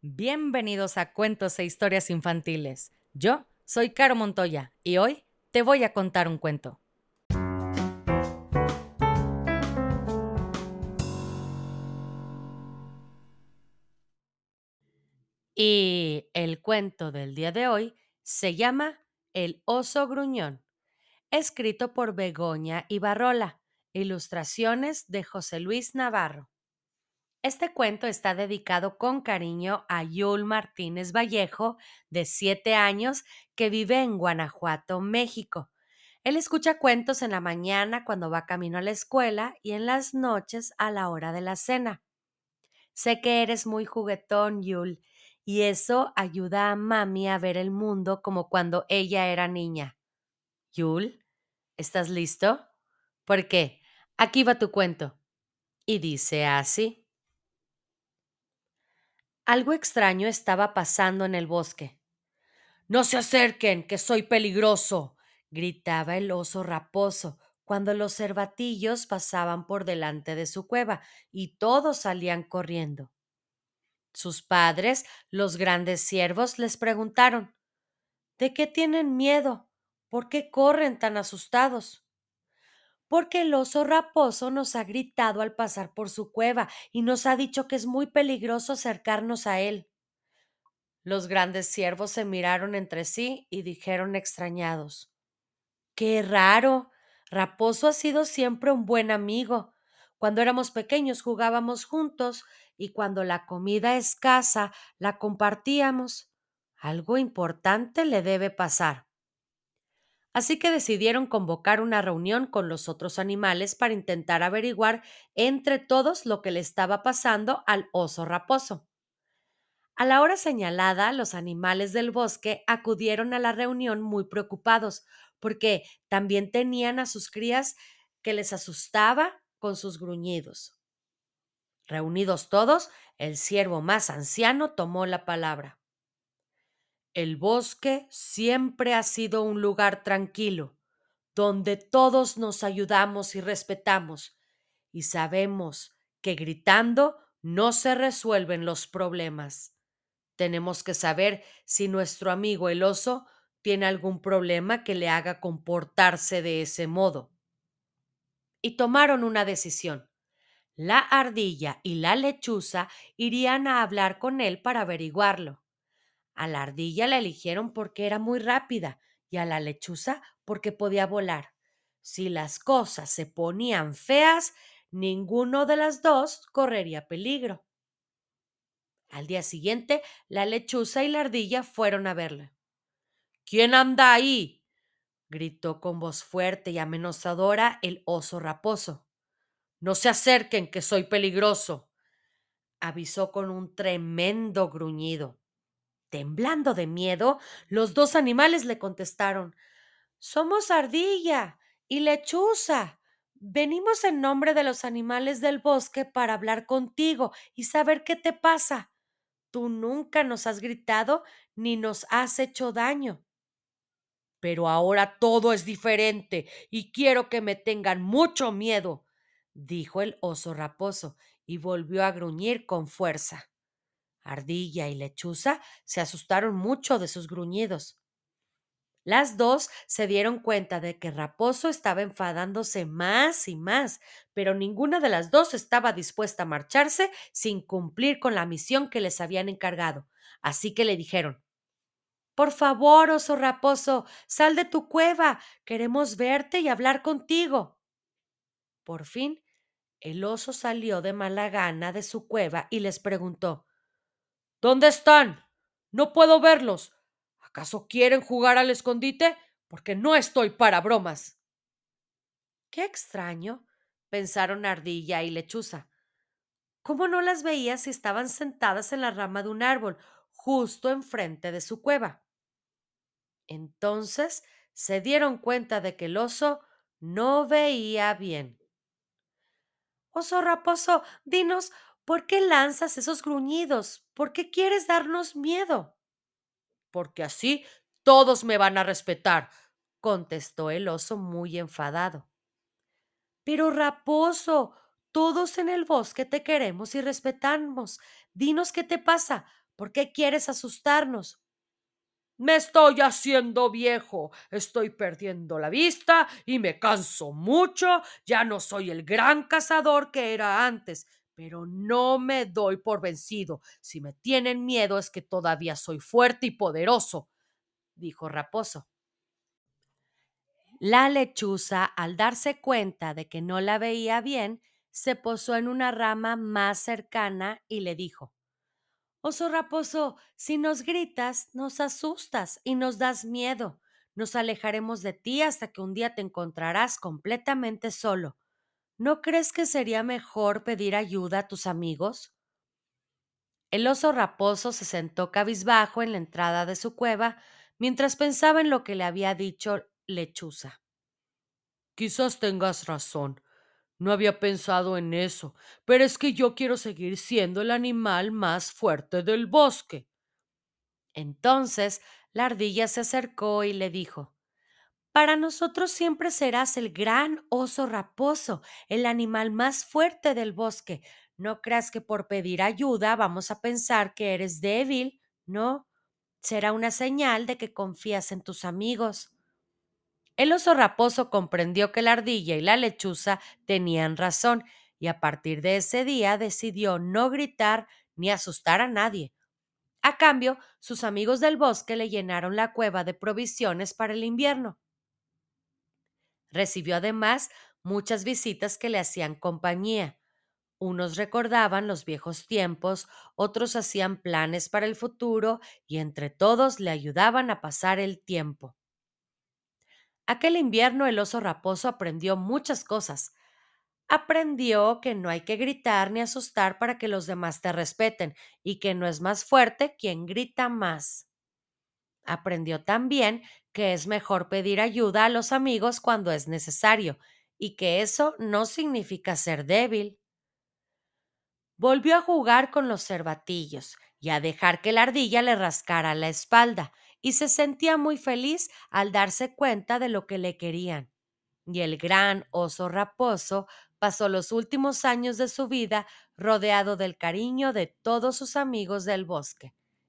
Bienvenidos a Cuentos e Historias Infantiles. Yo soy Caro Montoya y hoy te voy a contar un cuento. Y el cuento del día de hoy se llama El oso gruñón, escrito por Begoña Ibarrola, ilustraciones de José Luis Navarro. Este cuento está dedicado con cariño a Yul Martínez Vallejo, de siete años, que vive en Guanajuato, México. Él escucha cuentos en la mañana cuando va camino a la escuela y en las noches a la hora de la cena. Sé que eres muy juguetón, Yul, y eso ayuda a mami a ver el mundo como cuando ella era niña. Yul, ¿estás listo? ¿Por qué? Aquí va tu cuento. Y dice así. Algo extraño estaba pasando en el bosque. No se acerquen, que soy peligroso, gritaba el oso raposo cuando los cervatillos pasaban por delante de su cueva y todos salían corriendo. Sus padres, los grandes ciervos, les preguntaron ¿De qué tienen miedo? ¿Por qué corren tan asustados? Porque el oso raposo nos ha gritado al pasar por su cueva y nos ha dicho que es muy peligroso acercarnos a él. Los grandes ciervos se miraron entre sí y dijeron extrañados Qué raro. Raposo ha sido siempre un buen amigo. Cuando éramos pequeños jugábamos juntos y cuando la comida escasa la compartíamos. Algo importante le debe pasar así que decidieron convocar una reunión con los otros animales para intentar averiguar entre todos lo que le estaba pasando al oso raposo. A la hora señalada, los animales del bosque acudieron a la reunión muy preocupados, porque también tenían a sus crías que les asustaba con sus gruñidos. Reunidos todos, el ciervo más anciano tomó la palabra. El bosque siempre ha sido un lugar tranquilo, donde todos nos ayudamos y respetamos, y sabemos que gritando no se resuelven los problemas. Tenemos que saber si nuestro amigo el oso tiene algún problema que le haga comportarse de ese modo. Y tomaron una decisión. La ardilla y la lechuza irían a hablar con él para averiguarlo. A la ardilla la eligieron porque era muy rápida y a la lechuza porque podía volar. Si las cosas se ponían feas, ninguno de las dos correría peligro. Al día siguiente, la lechuza y la ardilla fueron a verla. ¿Quién anda ahí? gritó con voz fuerte y amenazadora el oso raposo. No se acerquen, que soy peligroso, avisó con un tremendo gruñido. Temblando de miedo, los dos animales le contestaron Somos ardilla y lechuza. Venimos en nombre de los animales del bosque para hablar contigo y saber qué te pasa. Tú nunca nos has gritado ni nos has hecho daño. Pero ahora todo es diferente y quiero que me tengan mucho miedo, dijo el oso raposo y volvió a gruñir con fuerza. Ardilla y Lechuza se asustaron mucho de sus gruñidos. Las dos se dieron cuenta de que Raposo estaba enfadándose más y más, pero ninguna de las dos estaba dispuesta a marcharse sin cumplir con la misión que les habían encargado. Así que le dijeron Por favor, oso Raposo, sal de tu cueva. Queremos verte y hablar contigo. Por fin, el oso salió de mala gana de su cueva y les preguntó ¿Dónde están? No puedo verlos. ¿Acaso quieren jugar al escondite? Porque no estoy para bromas. Qué extraño, pensaron Ardilla y Lechuza. ¿Cómo no las veía si estaban sentadas en la rama de un árbol, justo enfrente de su cueva? Entonces se dieron cuenta de que el oso no veía bien. Oso raposo, dinos, ¿Por qué lanzas esos gruñidos? ¿Por qué quieres darnos miedo? Porque así todos me van a respetar, contestó el oso muy enfadado. Pero raposo, todos en el bosque te queremos y respetamos. Dinos qué te pasa. ¿Por qué quieres asustarnos? Me estoy haciendo viejo, estoy perdiendo la vista y me canso mucho, ya no soy el gran cazador que era antes, pero no me doy por vencido. Si me tienen miedo es que todavía soy fuerte y poderoso, dijo Raposo. La lechuza, al darse cuenta de que no la veía bien, se posó en una rama más cercana y le dijo Oso raposo, si nos gritas, nos asustas y nos das miedo. Nos alejaremos de ti hasta que un día te encontrarás completamente solo. ¿No crees que sería mejor pedir ayuda a tus amigos? El oso raposo se sentó cabizbajo en la entrada de su cueva mientras pensaba en lo que le había dicho Lechuza. Quizás tengas razón. No había pensado en eso, pero es que yo quiero seguir siendo el animal más fuerte del bosque. Entonces la ardilla se acercó y le dijo Para nosotros siempre serás el gran oso raposo, el animal más fuerte del bosque. No creas que por pedir ayuda vamos a pensar que eres débil, ¿no? Será una señal de que confías en tus amigos. El oso raposo comprendió que la ardilla y la lechuza tenían razón y a partir de ese día decidió no gritar ni asustar a nadie. A cambio, sus amigos del bosque le llenaron la cueva de provisiones para el invierno. Recibió además muchas visitas que le hacían compañía. Unos recordaban los viejos tiempos, otros hacían planes para el futuro y entre todos le ayudaban a pasar el tiempo. Aquel invierno el oso raposo aprendió muchas cosas. Aprendió que no hay que gritar ni asustar para que los demás te respeten y que no es más fuerte quien grita más. Aprendió también que es mejor pedir ayuda a los amigos cuando es necesario y que eso no significa ser débil. Volvió a jugar con los cervatillos y a dejar que la ardilla le rascara la espalda, y se sentía muy feliz al darse cuenta de lo que le querían. Y el gran oso raposo pasó los últimos años de su vida rodeado del cariño de todos sus amigos del bosque.